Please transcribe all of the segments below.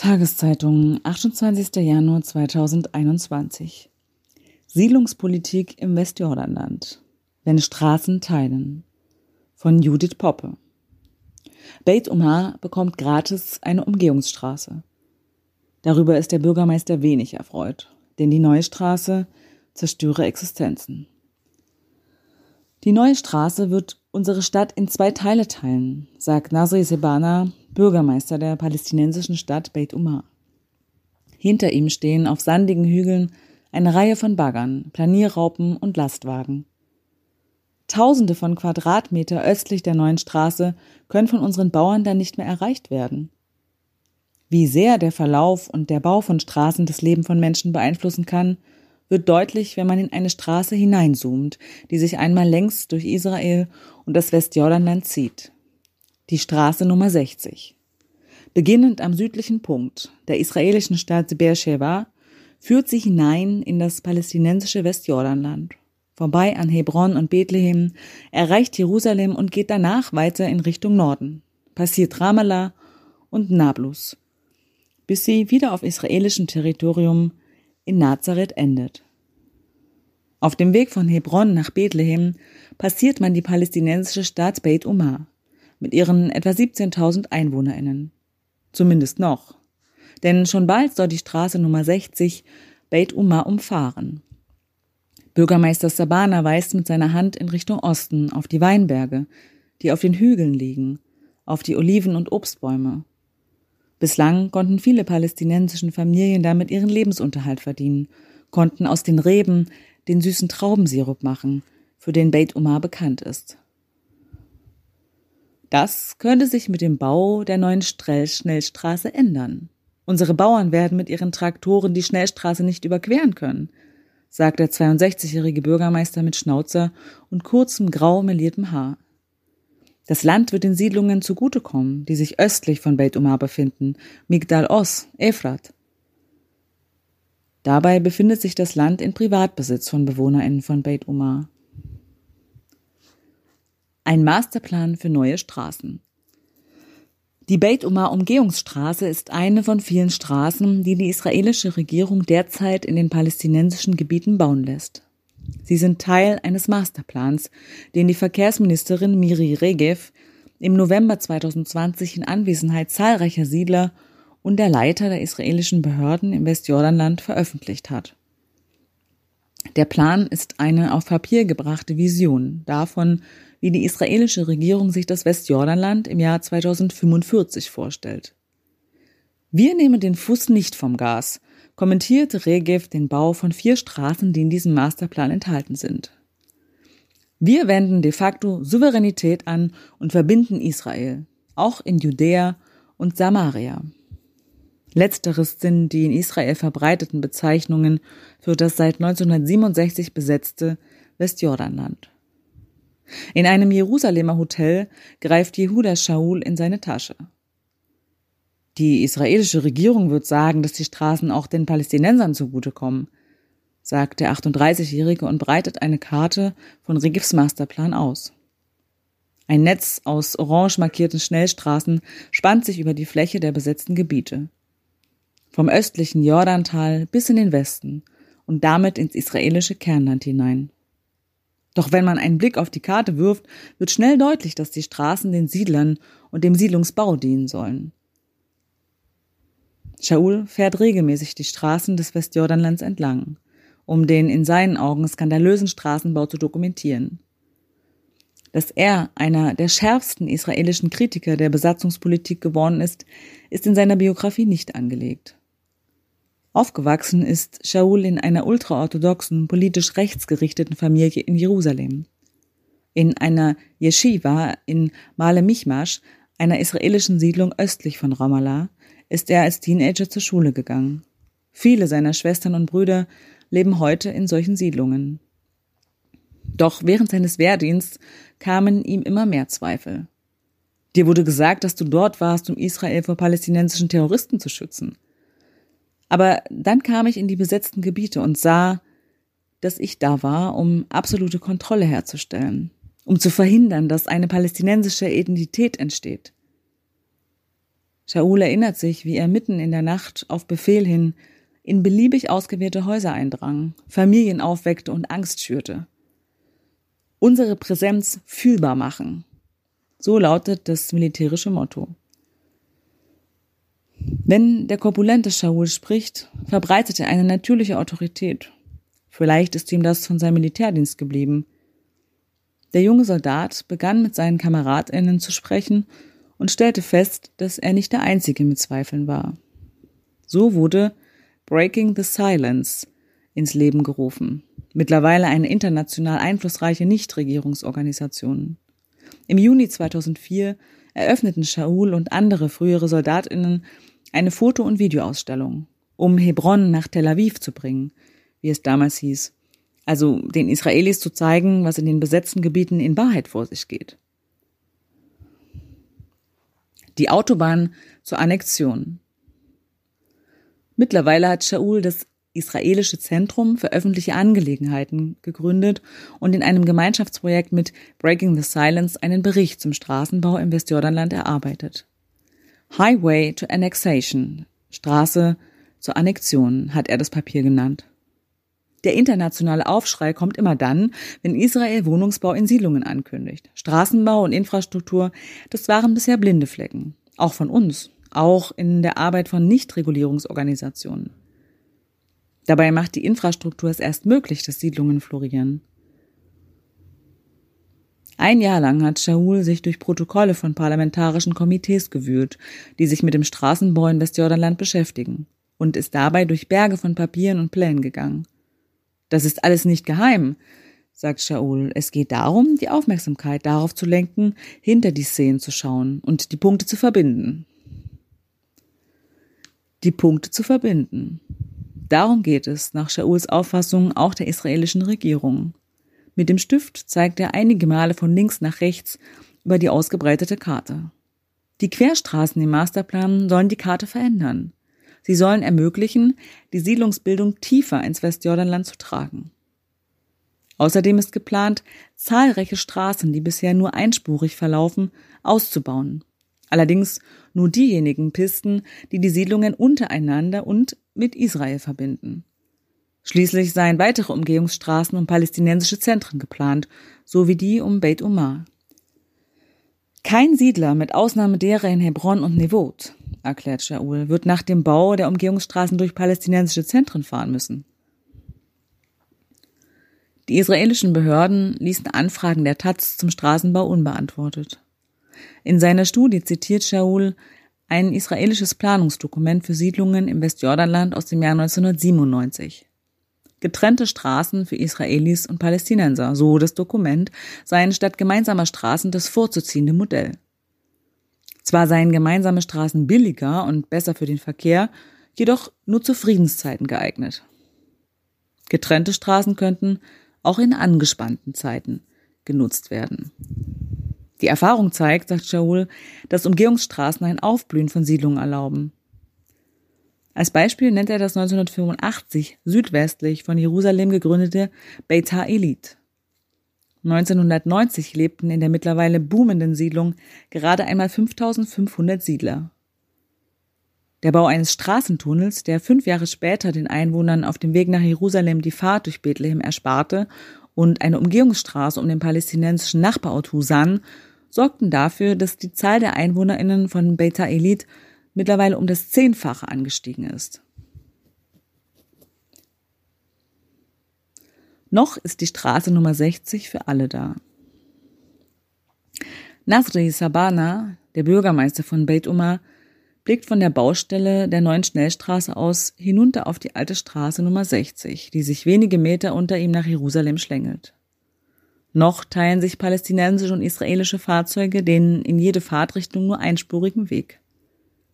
Tageszeitung, 28. Januar 2021. Siedlungspolitik im Westjordanland. Wenn Straßen teilen. Von Judith Poppe. Beit Umar bekommt gratis eine Umgehungsstraße. Darüber ist der Bürgermeister wenig erfreut, denn die neue Straße zerstöre Existenzen. Die neue Straße wird unsere Stadt in zwei Teile teilen, sagt Nasri Sebana, Bürgermeister der palästinensischen Stadt Beit Umar. Hinter ihm stehen auf sandigen Hügeln eine Reihe von Baggern, Planierraupen und Lastwagen. Tausende von Quadratmeter östlich der neuen Straße können von unseren Bauern dann nicht mehr erreicht werden. Wie sehr der Verlauf und der Bau von Straßen das Leben von Menschen beeinflussen kann, wird deutlich, wenn man in eine Straße hineinzoomt, die sich einmal längs durch Israel und das Westjordanland zieht die Straße Nummer 60. Beginnend am südlichen Punkt der israelischen Stadt Beersheba führt sie hinein in das palästinensische Westjordanland. Vorbei an Hebron und Bethlehem, erreicht Jerusalem und geht danach weiter in Richtung Norden, passiert Ramallah und Nablus, bis sie wieder auf israelischem Territorium in Nazareth endet. Auf dem Weg von Hebron nach Bethlehem passiert man die palästinensische Stadt Beit Umar mit ihren etwa 17.000 EinwohnerInnen. Zumindest noch. Denn schon bald soll die Straße Nummer 60 Beit Umar umfahren. Bürgermeister Sabana weist mit seiner Hand in Richtung Osten auf die Weinberge, die auf den Hügeln liegen, auf die Oliven- und Obstbäume. Bislang konnten viele palästinensischen Familien damit ihren Lebensunterhalt verdienen, konnten aus den Reben den süßen Traubensirup machen, für den Beit Umar bekannt ist. Das könnte sich mit dem Bau der neuen Schnellstraße ändern. Unsere Bauern werden mit ihren Traktoren die Schnellstraße nicht überqueren können, sagt der 62-jährige Bürgermeister mit Schnauzer und kurzem grau meliertem Haar. Das Land wird den Siedlungen zugutekommen, die sich östlich von Beit Umar befinden, Migdal Os, Efrat. Dabei befindet sich das Land in Privatbesitz von BewohnerInnen von Beit Umar. Ein Masterplan für neue Straßen. Die Beit Umar Umgehungsstraße ist eine von vielen Straßen, die die israelische Regierung derzeit in den palästinensischen Gebieten bauen lässt. Sie sind Teil eines Masterplans, den die Verkehrsministerin Miri Regev im November 2020 in Anwesenheit zahlreicher Siedler und der Leiter der israelischen Behörden im Westjordanland veröffentlicht hat. Der Plan ist eine auf Papier gebrachte Vision davon, wie die israelische Regierung sich das Westjordanland im Jahr 2045 vorstellt. Wir nehmen den Fuß nicht vom Gas, kommentierte Regev den Bau von vier Straßen, die in diesem Masterplan enthalten sind. Wir wenden de facto Souveränität an und verbinden Israel, auch in Judäa und Samaria. Letzteres sind die in Israel verbreiteten Bezeichnungen für das seit 1967 besetzte Westjordanland. In einem Jerusalemer Hotel greift Jehuda Shaul in seine Tasche. Die israelische Regierung wird sagen, dass die Straßen auch den Palästinensern zugutekommen, sagt der 38-Jährige und breitet eine Karte von Regifs Masterplan aus. Ein Netz aus orange markierten Schnellstraßen spannt sich über die Fläche der besetzten Gebiete. Vom östlichen Jordantal bis in den Westen und damit ins israelische Kernland hinein. Doch wenn man einen Blick auf die Karte wirft, wird schnell deutlich, dass die Straßen den Siedlern und dem Siedlungsbau dienen sollen. Shaul fährt regelmäßig die Straßen des Westjordanlands entlang, um den in seinen Augen skandalösen Straßenbau zu dokumentieren. Dass er einer der schärfsten israelischen Kritiker der Besatzungspolitik geworden ist, ist in seiner Biografie nicht angelegt. Aufgewachsen ist Shaul in einer ultraorthodoxen, politisch rechtsgerichteten Familie in Jerusalem. In einer Yeshiva in Male Michmash, einer israelischen Siedlung östlich von Ramallah, ist er als Teenager zur Schule gegangen. Viele seiner Schwestern und Brüder leben heute in solchen Siedlungen. Doch während seines Wehrdienstes kamen ihm immer mehr Zweifel. Dir wurde gesagt, dass du dort warst, um Israel vor palästinensischen Terroristen zu schützen. Aber dann kam ich in die besetzten Gebiete und sah, dass ich da war, um absolute Kontrolle herzustellen, um zu verhindern, dass eine palästinensische Identität entsteht. Shaul erinnert sich, wie er mitten in der Nacht auf Befehl hin in beliebig ausgewählte Häuser eindrang, Familien aufweckte und Angst schürte. Unsere Präsenz fühlbar machen. So lautet das militärische Motto. Wenn der korpulente Shaul spricht, verbreitet er eine natürliche Autorität. Vielleicht ist ihm das von seinem Militärdienst geblieben. Der junge Soldat begann mit seinen KameradInnen zu sprechen und stellte fest, dass er nicht der Einzige mit Zweifeln war. So wurde Breaking the Silence ins Leben gerufen, mittlerweile eine international einflussreiche Nichtregierungsorganisation. Im Juni 2004 eröffneten Shaul und andere frühere Soldatinnen eine Foto- und Videoausstellung, um Hebron nach Tel Aviv zu bringen, wie es damals hieß, also den Israelis zu zeigen, was in den besetzten Gebieten in Wahrheit vor sich geht die Autobahn zur Annexion. Mittlerweile hat Shaul das Israelische Zentrum für öffentliche Angelegenheiten gegründet und in einem Gemeinschaftsprojekt mit Breaking the Silence einen Bericht zum Straßenbau im Westjordanland erarbeitet. Highway to Annexation, Straße zur Annexion, hat er das Papier genannt. Der internationale Aufschrei kommt immer dann, wenn Israel Wohnungsbau in Siedlungen ankündigt. Straßenbau und Infrastruktur, das waren bisher blinde Flecken. Auch von uns. Auch in der Arbeit von Nichtregulierungsorganisationen. Dabei macht die Infrastruktur es erst möglich, dass Siedlungen florieren. Ein Jahr lang hat Shaul sich durch Protokolle von parlamentarischen Komitees gewühlt, die sich mit dem Straßenbau in Westjordanland beschäftigen, und ist dabei durch Berge von Papieren und Plänen gegangen. Das ist alles nicht geheim, sagt Shaul. Es geht darum, die Aufmerksamkeit darauf zu lenken, hinter die Szenen zu schauen und die Punkte zu verbinden. Die Punkte zu verbinden. Darum geht es nach Shauls Auffassung auch der israelischen Regierung. Mit dem Stift zeigt er einige Male von links nach rechts über die ausgebreitete Karte. Die Querstraßen im Masterplan sollen die Karte verändern. Sie sollen ermöglichen, die Siedlungsbildung tiefer ins Westjordanland zu tragen. Außerdem ist geplant, zahlreiche Straßen, die bisher nur einspurig verlaufen, auszubauen. Allerdings nur diejenigen Pisten, die die Siedlungen untereinander und mit Israel verbinden. Schließlich seien weitere Umgehungsstraßen um palästinensische Zentren geplant, so wie die um Beit Umar. Kein Siedler, mit Ausnahme derer in Hebron und Nevot, erklärt Shaul, wird nach dem Bau der Umgehungsstraßen durch palästinensische Zentren fahren müssen. Die israelischen Behörden ließen Anfragen der Taz zum Straßenbau unbeantwortet. In seiner Studie zitiert Shaul ein israelisches Planungsdokument für Siedlungen im Westjordanland aus dem Jahr 1997. Getrennte Straßen für Israelis und Palästinenser, so das Dokument, seien statt gemeinsamer Straßen das vorzuziehende Modell. Zwar seien gemeinsame Straßen billiger und besser für den Verkehr, jedoch nur zu Friedenszeiten geeignet. Getrennte Straßen könnten auch in angespannten Zeiten genutzt werden. Die Erfahrung zeigt, sagt Shaul, dass Umgehungsstraßen ein Aufblühen von Siedlungen erlauben. Als Beispiel nennt er das 1985 südwestlich von Jerusalem gegründete Beit HaElit. 1990 lebten in der mittlerweile boomenden Siedlung gerade einmal 5500 Siedler. Der Bau eines Straßentunnels, der fünf Jahre später den Einwohnern auf dem Weg nach Jerusalem die Fahrt durch Bethlehem ersparte, und eine Umgehungsstraße um den palästinensischen Nachbarort Husan sorgten dafür, dass die Zahl der EinwohnerInnen von Beta Elit mittlerweile um das Zehnfache angestiegen ist. Noch ist die Straße Nummer 60 für alle da. Nasri Sabana, der Bürgermeister von Beit Umar, blickt von der Baustelle der neuen Schnellstraße aus hinunter auf die alte Straße Nummer 60, die sich wenige Meter unter ihm nach Jerusalem schlängelt. Noch teilen sich palästinensische und israelische Fahrzeuge den in jede Fahrtrichtung nur einspurigen Weg.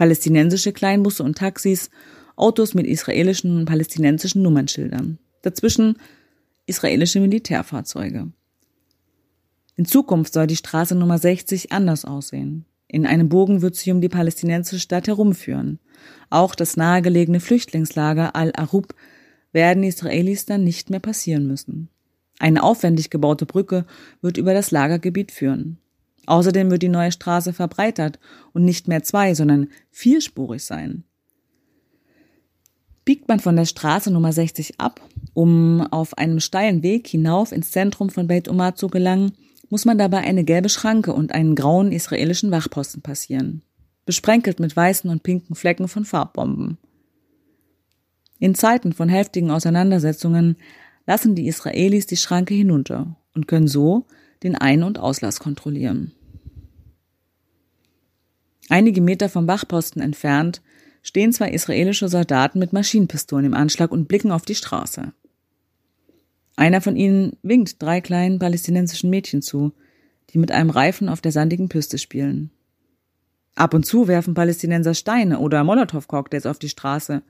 Palästinensische Kleinbusse und Taxis, Autos mit israelischen und palästinensischen Nummernschildern. Dazwischen israelische Militärfahrzeuge. In Zukunft soll die Straße Nummer 60 anders aussehen. In einem Bogen wird sie um die palästinensische Stadt herumführen. Auch das nahegelegene Flüchtlingslager Al-Arub werden Israelis dann nicht mehr passieren müssen. Eine aufwendig gebaute Brücke wird über das Lagergebiet führen. Außerdem wird die neue Straße verbreitert und nicht mehr zwei, sondern vierspurig sein. Biegt man von der Straße Nummer 60 ab, um auf einem steilen Weg hinauf ins Zentrum von Beit Umar zu gelangen, muss man dabei eine gelbe Schranke und einen grauen israelischen Wachposten passieren, besprenkelt mit weißen und pinken Flecken von Farbbomben. In Zeiten von heftigen Auseinandersetzungen lassen die Israelis die Schranke hinunter und können so den Ein- und Auslass kontrollieren. Einige Meter vom Wachposten entfernt stehen zwei israelische Soldaten mit Maschinenpistolen im Anschlag und blicken auf die Straße. Einer von ihnen winkt drei kleinen palästinensischen Mädchen zu, die mit einem Reifen auf der sandigen Piste spielen. Ab und zu werfen Palästinenser Steine oder Molotow-Cocktails auf die Straße.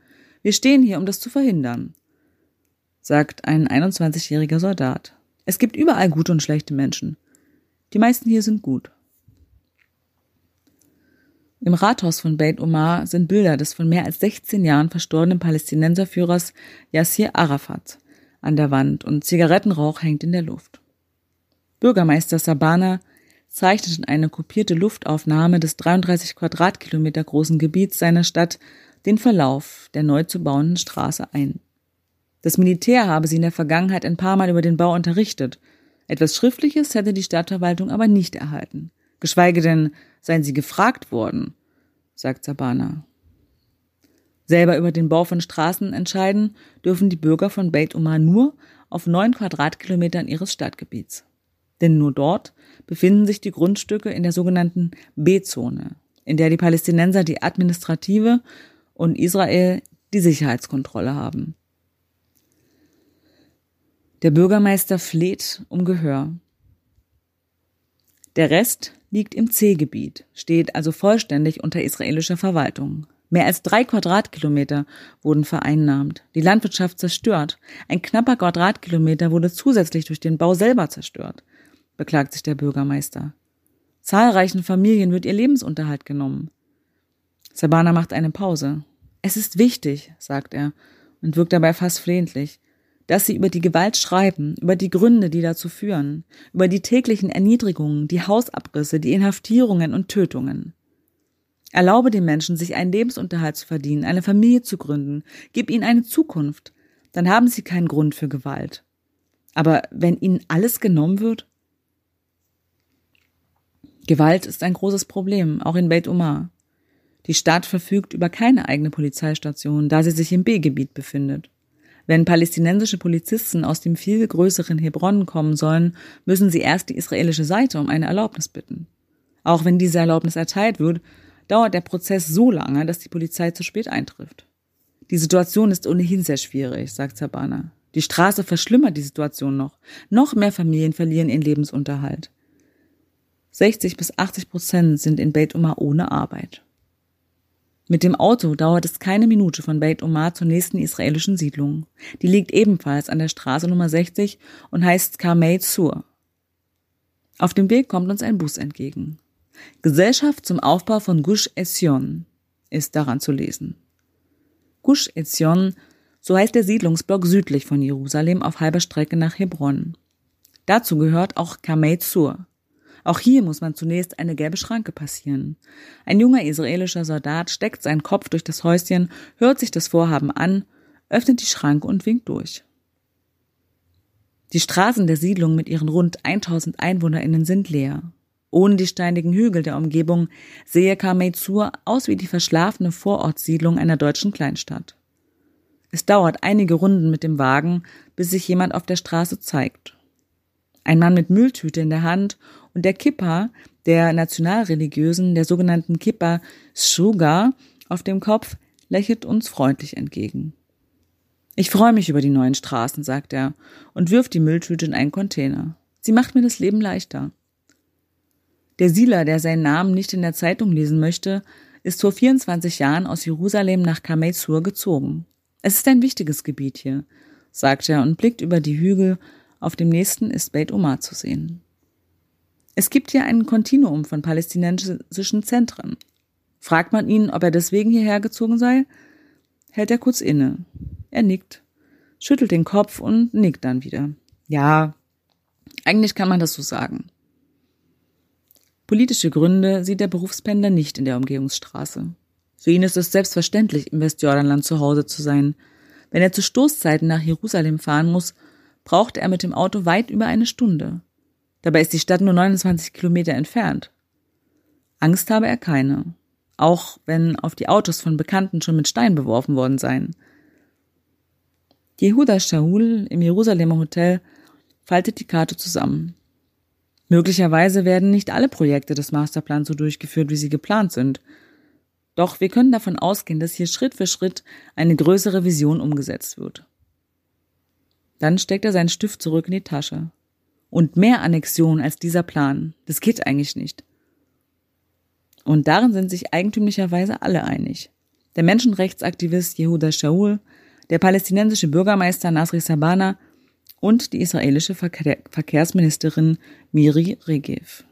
Wir stehen hier, um das zu verhindern, sagt ein 21-jähriger Soldat. Es gibt überall gute und schlechte Menschen. Die meisten hier sind gut. Im Rathaus von Beit Omar sind Bilder des von mehr als 16 Jahren verstorbenen Palästinenserführers Yassir Arafat an der Wand und Zigarettenrauch hängt in der Luft. Bürgermeister Sabana zeichnet in eine kopierte Luftaufnahme des 33 Quadratkilometer großen Gebiets seiner Stadt den Verlauf der neu zu bauenden Straße ein. Das Militär habe sie in der Vergangenheit ein paar Mal über den Bau unterrichtet. Etwas Schriftliches hätte die Stadtverwaltung aber nicht erhalten. Geschweige denn seien sie gefragt worden, sagt Sabana. Selber über den Bau von Straßen entscheiden dürfen die Bürger von Beit Umar nur auf neun Quadratkilometern ihres Stadtgebiets. Denn nur dort befinden sich die Grundstücke in der sogenannten B-Zone, in der die Palästinenser die administrative und Israel die Sicherheitskontrolle haben. Der Bürgermeister fleht um Gehör. Der Rest liegt im C-Gebiet, steht also vollständig unter israelischer Verwaltung. Mehr als drei Quadratkilometer wurden vereinnahmt, die Landwirtschaft zerstört. Ein knapper Quadratkilometer wurde zusätzlich durch den Bau selber zerstört, beklagt sich der Bürgermeister. Zahlreichen Familien wird ihr Lebensunterhalt genommen. Sabana macht eine Pause. Es ist wichtig, sagt er und wirkt dabei fast flehentlich dass sie über die Gewalt schreiben, über die Gründe, die dazu führen, über die täglichen Erniedrigungen, die Hausabrisse, die Inhaftierungen und Tötungen. Erlaube den Menschen, sich einen Lebensunterhalt zu verdienen, eine Familie zu gründen, gib ihnen eine Zukunft, dann haben sie keinen Grund für Gewalt. Aber wenn ihnen alles genommen wird? Gewalt ist ein großes Problem, auch in Beit Omar. Die Stadt verfügt über keine eigene Polizeistation, da sie sich im B-Gebiet befindet. Wenn palästinensische Polizisten aus dem viel größeren Hebron kommen sollen, müssen sie erst die israelische Seite um eine Erlaubnis bitten. Auch wenn diese Erlaubnis erteilt wird, dauert der Prozess so lange, dass die Polizei zu spät eintrifft. Die Situation ist ohnehin sehr schwierig, sagt Sabana. Die Straße verschlimmert die Situation noch. Noch mehr Familien verlieren ihren Lebensunterhalt. 60 bis 80 Prozent sind in Beit Umar ohne Arbeit. Mit dem Auto dauert es keine Minute von Beit Omar zur nächsten israelischen Siedlung. Die liegt ebenfalls an der Straße Nummer 60 und heißt Karmei Zur. Auf dem Weg kommt uns ein Bus entgegen. Gesellschaft zum Aufbau von Gush Etzion ist daran zu lesen. Gush Etzion, so heißt der Siedlungsblock südlich von Jerusalem auf halber Strecke nach Hebron. Dazu gehört auch Karmei Zur. Auch hier muss man zunächst eine gelbe Schranke passieren. Ein junger israelischer Soldat steckt seinen Kopf durch das Häuschen, hört sich das Vorhaben an, öffnet die Schranke und winkt durch. Die Straßen der Siedlung mit ihren rund 1000 EinwohnerInnen sind leer. Ohne die steinigen Hügel der Umgebung sehe Karmeizur aus wie die verschlafene Vorortsiedlung einer deutschen Kleinstadt. Es dauert einige Runden mit dem Wagen, bis sich jemand auf der Straße zeigt. Ein Mann mit Mülltüte in der Hand und der Kippa der Nationalreligiösen, der sogenannten Kippa Shuga, auf dem Kopf, lächelt uns freundlich entgegen. Ich freue mich über die neuen Straßen, sagt er und wirft die Mülltüte in einen Container. Sie macht mir das Leben leichter. Der Sieler, der seinen Namen nicht in der Zeitung lesen möchte, ist vor 24 Jahren aus Jerusalem nach Kamei-Sur gezogen. Es ist ein wichtiges Gebiet hier, sagt er und blickt über die Hügel. Auf dem nächsten ist Beit Omar zu sehen. Es gibt hier ein Kontinuum von palästinensischen Zentren. Fragt man ihn, ob er deswegen hierher gezogen sei, hält er kurz inne. Er nickt, schüttelt den Kopf und nickt dann wieder. Ja, eigentlich kann man das so sagen. Politische Gründe sieht der Berufspendler nicht in der Umgehungsstraße. Für ihn ist es selbstverständlich, im Westjordanland zu Hause zu sein. Wenn er zu Stoßzeiten nach Jerusalem fahren muss, braucht er mit dem Auto weit über eine Stunde. Dabei ist die Stadt nur 29 Kilometer entfernt. Angst habe er keine, auch wenn auf die Autos von Bekannten schon mit Stein beworfen worden seien. Jehuda Shaul im Jerusalemer Hotel faltet die Karte zusammen. Möglicherweise werden nicht alle Projekte des Masterplans so durchgeführt, wie sie geplant sind. Doch wir können davon ausgehen, dass hier Schritt für Schritt eine größere Vision umgesetzt wird. Dann steckt er seinen Stift zurück in die Tasche. Und mehr Annexion als dieser Plan, das geht eigentlich nicht. Und darin sind sich eigentümlicherweise alle einig. Der Menschenrechtsaktivist Yehuda Shaul, der palästinensische Bürgermeister Nasri Sabana und die israelische Verkehrsministerin Miri Regev.